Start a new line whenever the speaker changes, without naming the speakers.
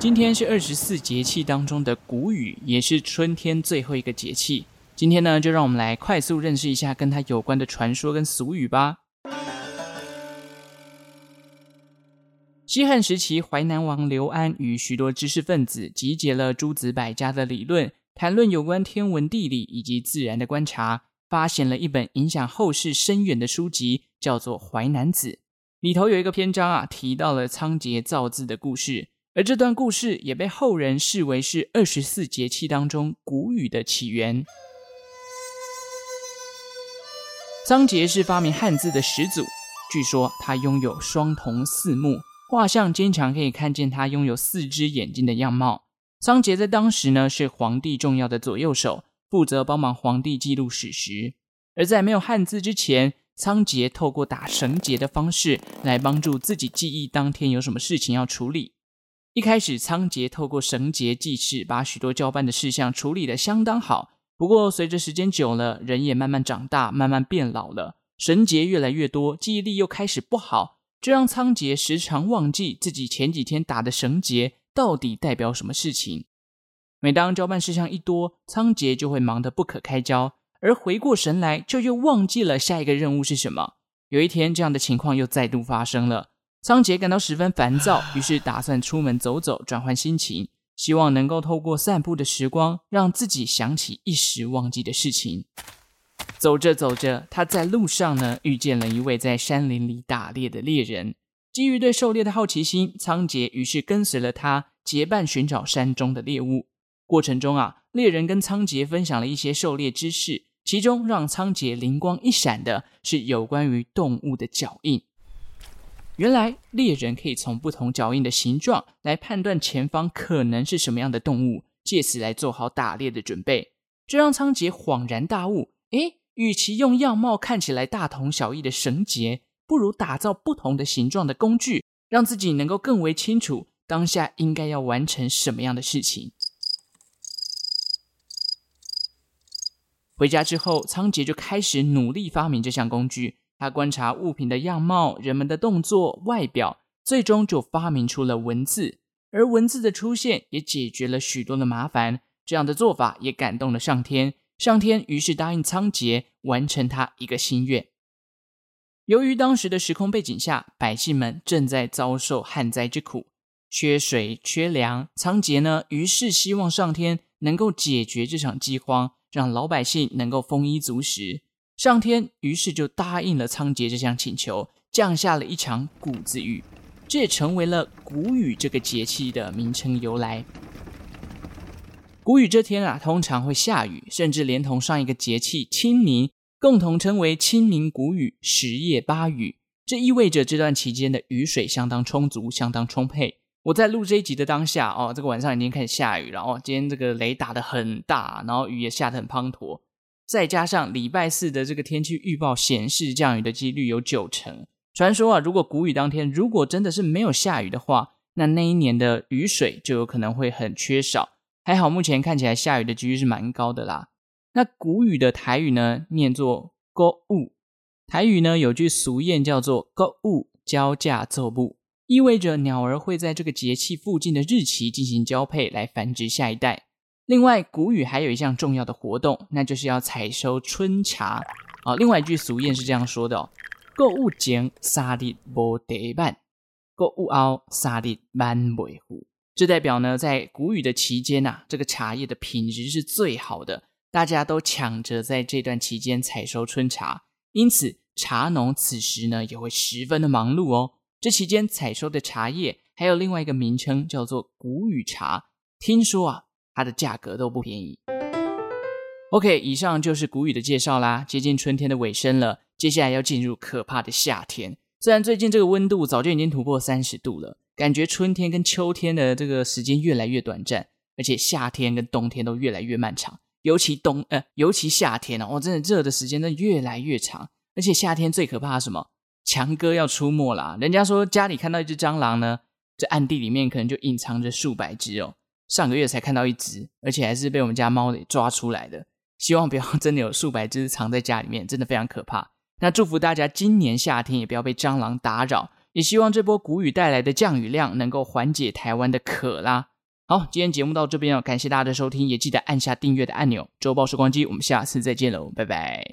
今天是二十四节气当中的谷雨，也是春天最后一个节气。今天呢，就让我们来快速认识一下跟它有关的传说跟俗语吧。西汉时期，淮南王刘安与许多知识分子集结了诸子百家的理论，谈论有关天文地理以及自然的观察，发现了一本影响后世深远的书籍，叫做《淮南子》。里头有一个篇章啊，提到了仓颉造字的故事。而这段故事也被后人视为是二十四节气当中谷雨的起源。仓頡是发明汉字的始祖，据说他拥有双瞳四目，画像经常可以看见他拥有四只眼睛的样貌。仓頡在当时呢是皇帝重要的左右手，负责帮忙皇帝记录史实。而在没有汉字之前，仓頡透过打绳结的方式来帮助自己记忆当天有什么事情要处理。一开始，仓颉透过绳结记事，把许多交办的事项处理得相当好。不过，随着时间久了，人也慢慢长大，慢慢变老了，绳结越来越多，记忆力又开始不好，这让仓颉时常忘记自己前几天打的绳结到底代表什么事情。每当交办事项一多，仓颉就会忙得不可开交，而回过神来，就又忘记了下一个任务是什么。有一天，这样的情况又再度发生了。仓颉感到十分烦躁，于是打算出门走走，转换心情，希望能够透过散步的时光，让自己想起一时忘记的事情。走着走着，他在路上呢，遇见了一位在山林里打猎的猎人。基于对狩猎的好奇心，仓颉于是跟随了他，结伴寻找山中的猎物。过程中啊，猎人跟仓颉分享了一些狩猎知识，其中让仓颉灵光一闪的是有关于动物的脚印。原来猎人可以从不同脚印的形状来判断前方可能是什么样的动物，借此来做好打猎的准备。这让仓颉恍然大悟：诶，与其用样貌看起来大同小异的绳结，不如打造不同的形状的工具，让自己能够更为清楚当下应该要完成什么样的事情。回家之后，仓颉就开始努力发明这项工具。他观察物品的样貌、人们的动作、外表，最终就发明出了文字。而文字的出现也解决了许多的麻烦。这样的做法也感动了上天，上天于是答应仓颉完成他一个心愿。由于当时的时空背景下，百姓们正在遭受旱灾之苦，缺水、缺粮，仓颉呢，于是希望上天能够解决这场饥荒，让老百姓能够丰衣足食。上天于是就答应了仓颉这项请求，降下了一场谷子雨，这也成为了谷雨这个节气的名称由来。谷雨这天啊，通常会下雨，甚至连同上一个节气清明，共同称为清明谷雨、十夜八雨。这意味着这段期间的雨水相当充足、相当充沛。我在录这一集的当下，哦，这个晚上已经开始下雨了，哦，今天这个雷打得很大，然后雨也下得很滂沱。再加上礼拜四的这个天气预报显示降雨的几率有九成，传说啊，如果谷雨当天如果真的是没有下雨的话，那那一年的雨水就有可能会很缺少。还好目前看起来下雨的几率是蛮高的啦。那谷雨的台语呢，念作“谷雨”，台语呢有句俗谚叫做“谷雨交架奏布”，意味着鸟儿会在这个节气附近的日期进行交配来繁殖下一代。另外，谷雨还有一项重要的活动，那就是要采收春茶啊。另外一句俗谚是这样说的哦：“谷雨前三日无得满，谷雨后三日满袂糊。”这代表呢，在谷雨的期间呐、啊，这个茶叶的品质是最好的，大家都抢着在这段期间采收春茶，因此茶农此时呢也会十分的忙碌哦。这期间采收的茶叶还有另外一个名称叫做谷雨茶，听说啊。它的价格都不便宜。OK，以上就是谷雨的介绍啦。接近春天的尾声了，接下来要进入可怕的夏天。虽然最近这个温度早就已经突破三十度了，感觉春天跟秋天的这个时间越来越短暂，而且夏天跟冬天都越来越漫长。尤其冬，呃，尤其夏天哦，我真的热的时间真的越来越长。而且夏天最可怕的什么？强哥要出没啦！人家说家里看到一只蟑螂呢，这暗地里面可能就隐藏着数百只哦。上个月才看到一只，而且还是被我们家猫给抓出来的。希望不要真的有数百只藏在家里面，真的非常可怕。那祝福大家今年夏天也不要被蟑螂打扰，也希望这波谷雨带来的降雨量能够缓解台湾的渴啦。好，今天节目到这边哦，感谢大家的收听，也记得按下订阅的按钮。周报时光机，我们下次再见喽，拜拜。